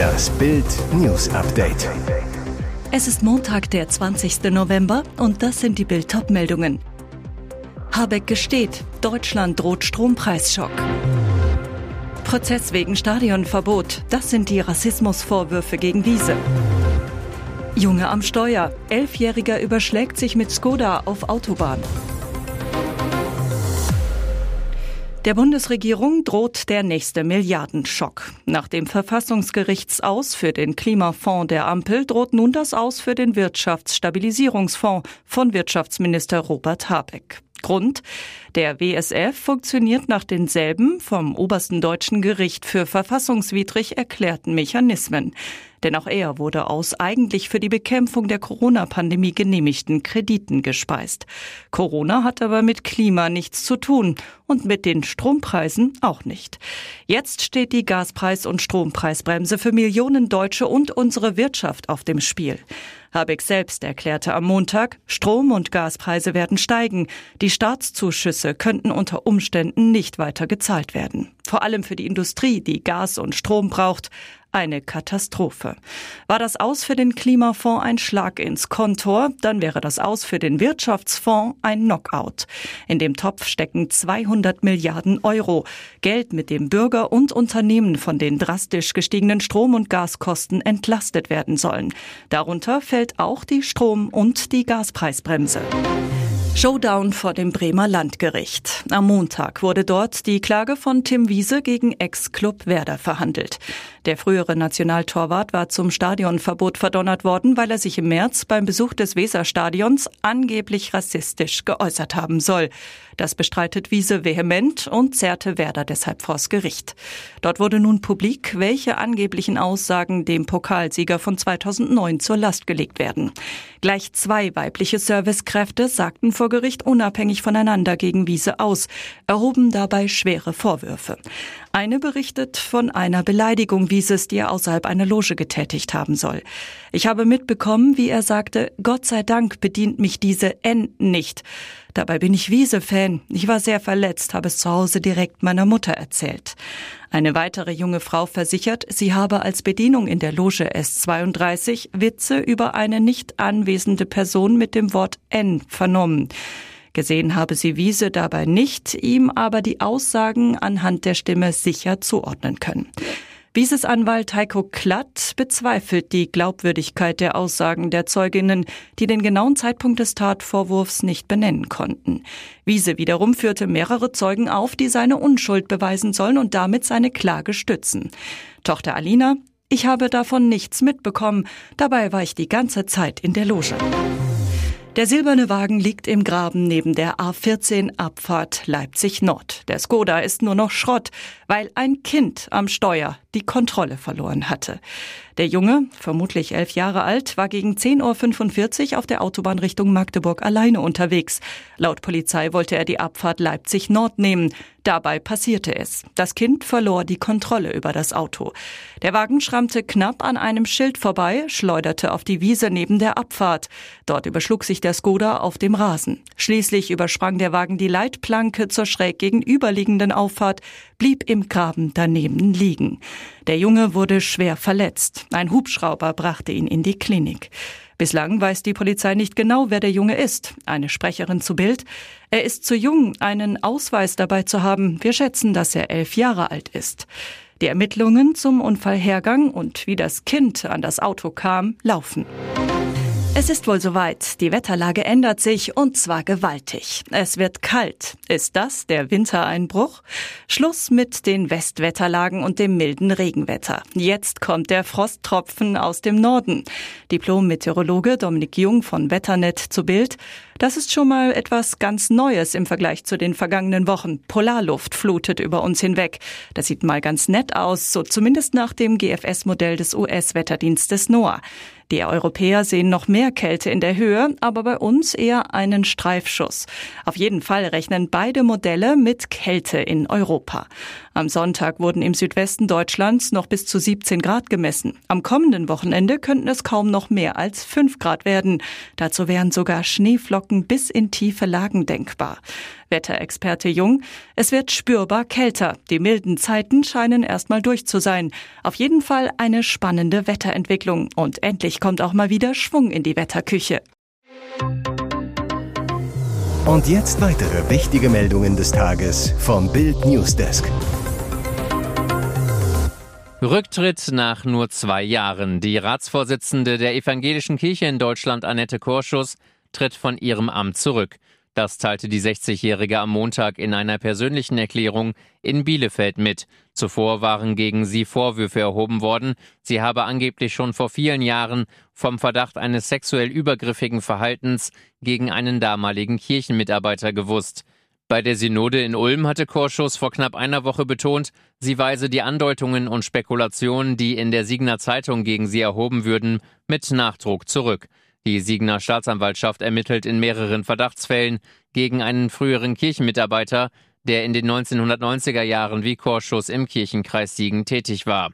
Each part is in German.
Das Bild News Update. Es ist Montag, der 20. November und das sind die Bild meldungen Habeck gesteht, Deutschland droht Strompreisschock. Prozess wegen Stadionverbot, das sind die Rassismusvorwürfe gegen Wiese. Junge am Steuer, Elfjähriger überschlägt sich mit Skoda auf Autobahn. Der Bundesregierung droht der nächste Milliardenschock. Nach dem Verfassungsgerichtsaus für den Klimafonds der Ampel droht nun das Aus für den Wirtschaftsstabilisierungsfonds von Wirtschaftsminister Robert Habeck. Grund? Der WSF funktioniert nach denselben vom obersten deutschen Gericht für verfassungswidrig erklärten Mechanismen. Denn auch er wurde aus eigentlich für die Bekämpfung der Corona-Pandemie genehmigten Krediten gespeist. Corona hat aber mit Klima nichts zu tun und mit den Strompreisen auch nicht. Jetzt steht die Gaspreis- und Strompreisbremse für Millionen Deutsche und unsere Wirtschaft auf dem Spiel. Habeck selbst erklärte am Montag, Strom- und Gaspreise werden steigen. Die Staatszuschüsse könnten unter Umständen nicht weiter gezahlt werden. Vor allem für die Industrie, die Gas und Strom braucht eine Katastrophe. War das Aus für den Klimafonds ein Schlag ins Kontor, dann wäre das Aus für den Wirtschaftsfonds ein Knockout. In dem Topf stecken 200 Milliarden Euro. Geld, mit dem Bürger und Unternehmen von den drastisch gestiegenen Strom- und Gaskosten entlastet werden sollen. Darunter fällt auch die Strom- und die Gaspreisbremse. Showdown vor dem Bremer Landgericht. Am Montag wurde dort die Klage von Tim Wiese gegen Ex-Club Werder verhandelt. Der frühere Nationaltorwart war zum Stadionverbot verdonnert worden, weil er sich im März beim Besuch des Weserstadions angeblich rassistisch geäußert haben soll. Das bestreitet Wiese vehement und zerrte Werder deshalb vors Gericht. Dort wurde nun publik, welche angeblichen Aussagen dem Pokalsieger von 2009 zur Last gelegt werden. Gleich zwei weibliche Servicekräfte sagten vor Gericht unabhängig voneinander gegen Wiese aus, erhoben dabei schwere Vorwürfe. Eine berichtet von einer Beleidigung Wieses, die er außerhalb einer Loge getätigt haben soll. Ich habe mitbekommen, wie er sagte, Gott sei Dank bedient mich diese N nicht. Dabei bin ich Wiese-Fan. Ich war sehr verletzt, habe es zu Hause direkt meiner Mutter erzählt. Eine weitere junge Frau versichert, sie habe als Bedienung in der Loge S32 Witze über eine nicht anwesende Person mit dem Wort N vernommen. Gesehen habe sie Wiese dabei nicht, ihm aber die Aussagen anhand der Stimme sicher zuordnen können. Wieses Anwalt Heiko Klatt bezweifelt die Glaubwürdigkeit der Aussagen der Zeuginnen, die den genauen Zeitpunkt des Tatvorwurfs nicht benennen konnten. Wiese wiederum führte mehrere Zeugen auf, die seine Unschuld beweisen sollen und damit seine Klage stützen. Tochter Alina, ich habe davon nichts mitbekommen, dabei war ich die ganze Zeit in der Loge. Der silberne Wagen liegt im Graben neben der A14 Abfahrt Leipzig Nord. Der Skoda ist nur noch Schrott, weil ein Kind am Steuer die Kontrolle verloren hatte. Der Junge, vermutlich elf Jahre alt, war gegen 10.45 Uhr auf der Autobahn Richtung Magdeburg alleine unterwegs. Laut Polizei wollte er die Abfahrt Leipzig Nord nehmen. Dabei passierte es. Das Kind verlor die Kontrolle über das Auto. Der Wagen schrammte knapp an einem Schild vorbei, schleuderte auf die Wiese neben der Abfahrt. Dort überschlug sich der Skoda auf dem Rasen. Schließlich übersprang der Wagen die Leitplanke zur schräg gegenüberliegenden Auffahrt, blieb im Graben daneben liegen. Der Junge wurde schwer verletzt. Ein Hubschrauber brachte ihn in die Klinik. Bislang weiß die Polizei nicht genau, wer der Junge ist. Eine Sprecherin zu Bild. Er ist zu jung, einen Ausweis dabei zu haben. Wir schätzen, dass er elf Jahre alt ist. Die Ermittlungen zum Unfallhergang und wie das Kind an das Auto kam, laufen. Es ist wohl soweit. Die Wetterlage ändert sich und zwar gewaltig. Es wird kalt. Ist das der Wintereinbruch? Schluss mit den Westwetterlagen und dem milden Regenwetter. Jetzt kommt der Frosttropfen aus dem Norden. Diplom-Meteorologe Dominik Jung von Wetternet zu Bild. Das ist schon mal etwas ganz Neues im Vergleich zu den vergangenen Wochen. Polarluft flutet über uns hinweg. Das sieht mal ganz nett aus, so zumindest nach dem GFS-Modell des US-Wetterdienstes NOAA. Die Europäer sehen noch mehr Kälte in der Höhe, aber bei uns eher einen Streifschuss. Auf jeden Fall rechnen beide Modelle mit Kälte in Europa. Am Sonntag wurden im Südwesten Deutschlands noch bis zu 17 Grad gemessen. Am kommenden Wochenende könnten es kaum noch mehr als 5 Grad werden. Dazu wären sogar Schneeflocken bis in tiefe Lagen denkbar. Wetterexperte Jung, es wird spürbar kälter. Die milden Zeiten scheinen erstmal durch zu sein. Auf jeden Fall eine spannende Wetterentwicklung. Und endlich kommt auch mal wieder Schwung in die Wetterküche. Und jetzt weitere wichtige Meldungen des Tages vom Bild Newsdesk. Rücktritt nach nur zwei Jahren. Die Ratsvorsitzende der Evangelischen Kirche in Deutschland, Annette Korschus, tritt von ihrem Amt zurück. Das teilte die 60-Jährige am Montag in einer persönlichen Erklärung in Bielefeld mit. Zuvor waren gegen sie Vorwürfe erhoben worden. Sie habe angeblich schon vor vielen Jahren vom Verdacht eines sexuell übergriffigen Verhaltens gegen einen damaligen Kirchenmitarbeiter gewusst. Bei der Synode in Ulm hatte Korschus vor knapp einer Woche betont, sie weise die Andeutungen und Spekulationen, die in der Siegner Zeitung gegen sie erhoben würden, mit Nachdruck zurück. Die Siegner Staatsanwaltschaft ermittelt in mehreren Verdachtsfällen gegen einen früheren Kirchenmitarbeiter, der in den 1990er Jahren wie Chorschuss im Kirchenkreis Siegen tätig war.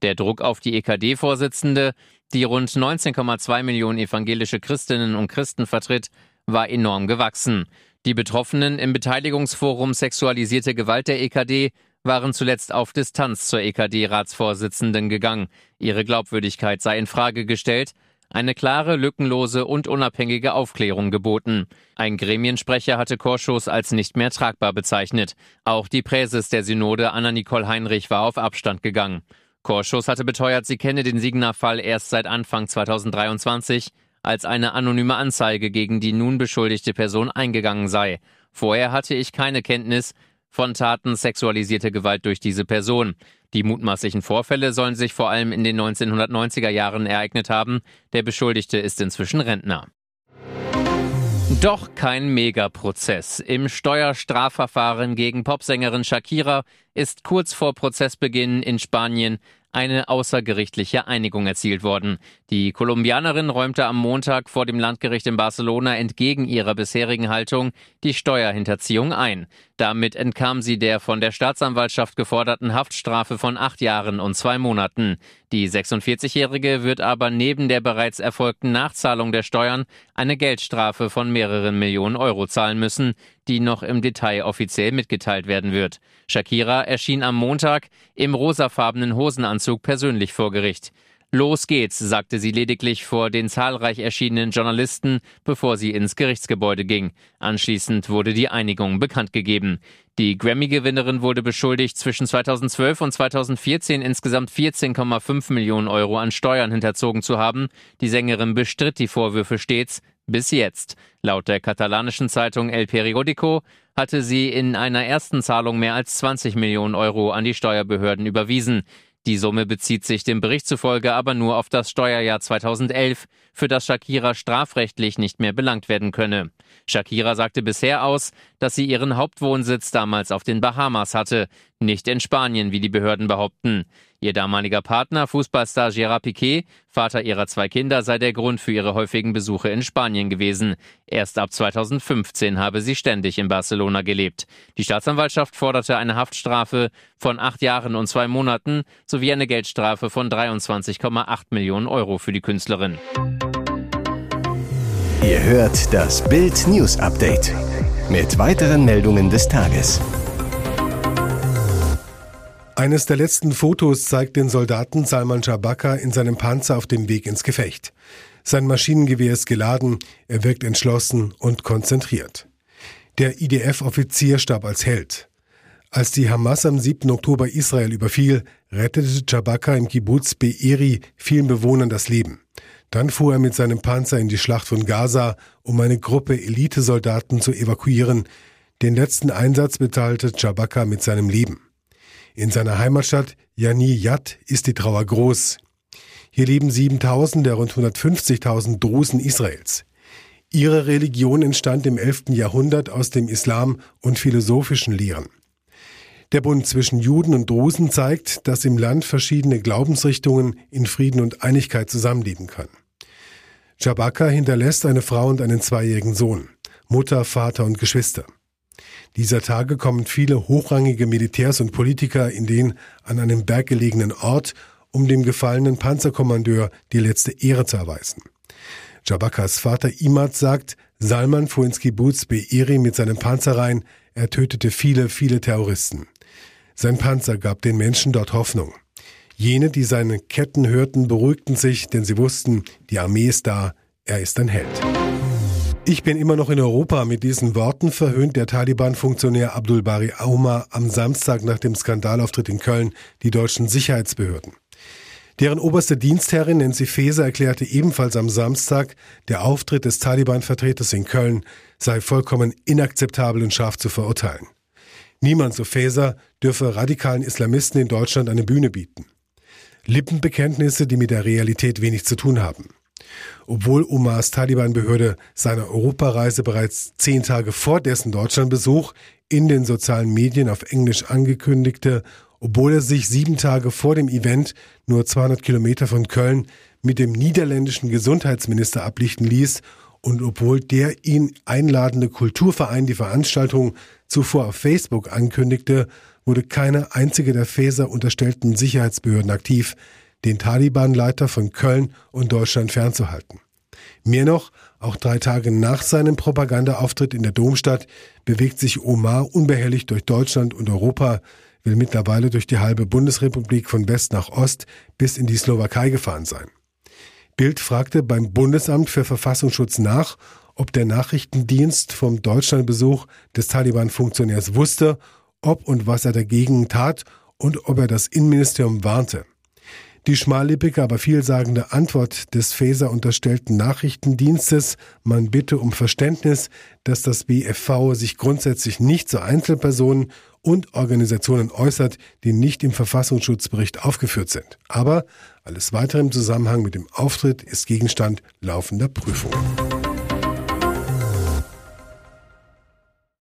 Der Druck auf die EKD-Vorsitzende, die rund 19,2 Millionen evangelische Christinnen und Christen vertritt, war enorm gewachsen. Die Betroffenen im Beteiligungsforum Sexualisierte Gewalt der EKD waren zuletzt auf Distanz zur EKD-Ratsvorsitzenden gegangen. Ihre Glaubwürdigkeit sei in Frage gestellt, eine klare, lückenlose und unabhängige Aufklärung geboten. Ein Gremiensprecher hatte Korschus als nicht mehr tragbar bezeichnet. Auch die Präses der Synode Anna-Nicole Heinrich war auf Abstand gegangen. Korschus hatte beteuert, sie kenne den Signer-Fall erst seit Anfang 2023, als eine anonyme Anzeige gegen die nun beschuldigte Person eingegangen sei. Vorher hatte ich keine Kenntnis von Taten sexualisierter Gewalt durch diese Person. Die mutmaßlichen Vorfälle sollen sich vor allem in den 1990er Jahren ereignet haben. Der Beschuldigte ist inzwischen Rentner. Doch kein Megaprozess. Im Steuerstrafverfahren gegen Popsängerin Shakira ist kurz vor Prozessbeginn in Spanien eine außergerichtliche Einigung erzielt worden. Die Kolumbianerin räumte am Montag vor dem Landgericht in Barcelona entgegen ihrer bisherigen Haltung die Steuerhinterziehung ein. Damit entkam sie der von der Staatsanwaltschaft geforderten Haftstrafe von acht Jahren und zwei Monaten. Die 46-Jährige wird aber neben der bereits erfolgten Nachzahlung der Steuern eine Geldstrafe von mehreren Millionen Euro zahlen müssen, die noch im Detail offiziell mitgeteilt werden wird. Shakira erschien am Montag im rosafarbenen Hosenanzug persönlich vor Gericht. Los geht's, sagte sie lediglich vor den zahlreich erschienenen Journalisten, bevor sie ins Gerichtsgebäude ging. Anschließend wurde die Einigung bekannt gegeben. Die Grammy-Gewinnerin wurde beschuldigt, zwischen 2012 und 2014 insgesamt 14,5 Millionen Euro an Steuern hinterzogen zu haben. Die Sängerin bestritt die Vorwürfe stets, bis jetzt. Laut der katalanischen Zeitung El Periodico hatte sie in einer ersten Zahlung mehr als 20 Millionen Euro an die Steuerbehörden überwiesen. Die Summe bezieht sich dem Bericht zufolge aber nur auf das Steuerjahr 2011, für das Shakira strafrechtlich nicht mehr belangt werden könne. Shakira sagte bisher aus, dass sie ihren Hauptwohnsitz damals auf den Bahamas hatte, nicht in Spanien, wie die Behörden behaupten. Ihr damaliger Partner, Fußballstar Gerard Piquet, Vater ihrer zwei Kinder, sei der Grund für ihre häufigen Besuche in Spanien gewesen. Erst ab 2015 habe sie ständig in Barcelona gelebt. Die Staatsanwaltschaft forderte eine Haftstrafe von acht Jahren und zwei Monaten sowie eine Geldstrafe von 23,8 Millionen Euro für die Künstlerin. Ihr hört das Bild News Update mit weiteren Meldungen des Tages. Eines der letzten Fotos zeigt den Soldaten Salman Shabaka in seinem Panzer auf dem Weg ins Gefecht. Sein Maschinengewehr ist geladen, er wirkt entschlossen und konzentriert. Der IDF-Offizier starb als Held. Als die Hamas am 7. Oktober Israel überfiel, rettete Jabaka im Kibbutz Be'eri vielen Bewohnern das Leben. Dann fuhr er mit seinem Panzer in die Schlacht von Gaza, um eine Gruppe Elitesoldaten zu evakuieren. Den letzten Einsatz bezahlte Jabaka mit seinem Leben. In seiner Heimatstadt Yani Yat ist die Trauer groß. Hier leben 7000 der rund 150.000 Drusen Israels. Ihre Religion entstand im 11. Jahrhundert aus dem Islam und philosophischen Lehren. Der Bund zwischen Juden und Drusen zeigt, dass im Land verschiedene Glaubensrichtungen in Frieden und Einigkeit zusammenleben können. Jabaka hinterlässt eine Frau und einen zweijährigen Sohn, Mutter, Vater und Geschwister. Dieser Tage kommen viele hochrangige Militärs und Politiker in den an einem berggelegenen Ort, um dem gefallenen Panzerkommandeur die letzte Ehre zu erweisen. Jabakas Vater Imad sagt, Salman fuhr ins Kibbutz Be'eri mit seinem Panzer rein, er tötete viele, viele Terroristen. Sein Panzer gab den Menschen dort Hoffnung. Jene, die seine Ketten hörten, beruhigten sich, denn sie wussten, die Armee ist da, er ist ein Held. Ich bin immer noch in Europa. Mit diesen Worten verhöhnt der Taliban-Funktionär Abdul Bari Auma am Samstag nach dem Skandalauftritt in Köln die deutschen Sicherheitsbehörden. Deren oberste Dienstherrin Nancy Faeser erklärte ebenfalls am Samstag, der Auftritt des Taliban-Vertreters in Köln sei vollkommen inakzeptabel und scharf zu verurteilen. Niemand, so Faeser, dürfe radikalen Islamisten in Deutschland eine Bühne bieten. Lippenbekenntnisse, die mit der Realität wenig zu tun haben. Obwohl Omars Taliban-Behörde seine Europareise bereits zehn Tage vor dessen Deutschlandbesuch in den sozialen Medien auf Englisch angekündigte, obwohl er sich sieben Tage vor dem Event nur 200 Kilometer von Köln mit dem niederländischen Gesundheitsminister ablichten ließ und obwohl der ihn einladende Kulturverein die Veranstaltung zuvor auf Facebook ankündigte, wurde keine einzige der Faeser unterstellten Sicherheitsbehörden aktiv, den Taliban-Leiter von Köln und Deutschland fernzuhalten. Mehr noch, auch drei Tage nach seinem Propagandaauftritt in der Domstadt bewegt sich Omar unbehelligt durch Deutschland und Europa, will mittlerweile durch die halbe Bundesrepublik von West nach Ost bis in die Slowakei gefahren sein. Bild fragte beim Bundesamt für Verfassungsschutz nach, ob der Nachrichtendienst vom Deutschlandbesuch des Taliban-Funktionärs wusste, ob und was er dagegen tat und ob er das Innenministerium warnte. Die schmallippige, aber vielsagende Antwort des Faeser unterstellten Nachrichtendienstes, man bitte um Verständnis, dass das BFV sich grundsätzlich nicht zu Einzelpersonen und Organisationen äußert, die nicht im Verfassungsschutzbericht aufgeführt sind. Aber alles weitere im Zusammenhang mit dem Auftritt ist Gegenstand laufender Prüfungen.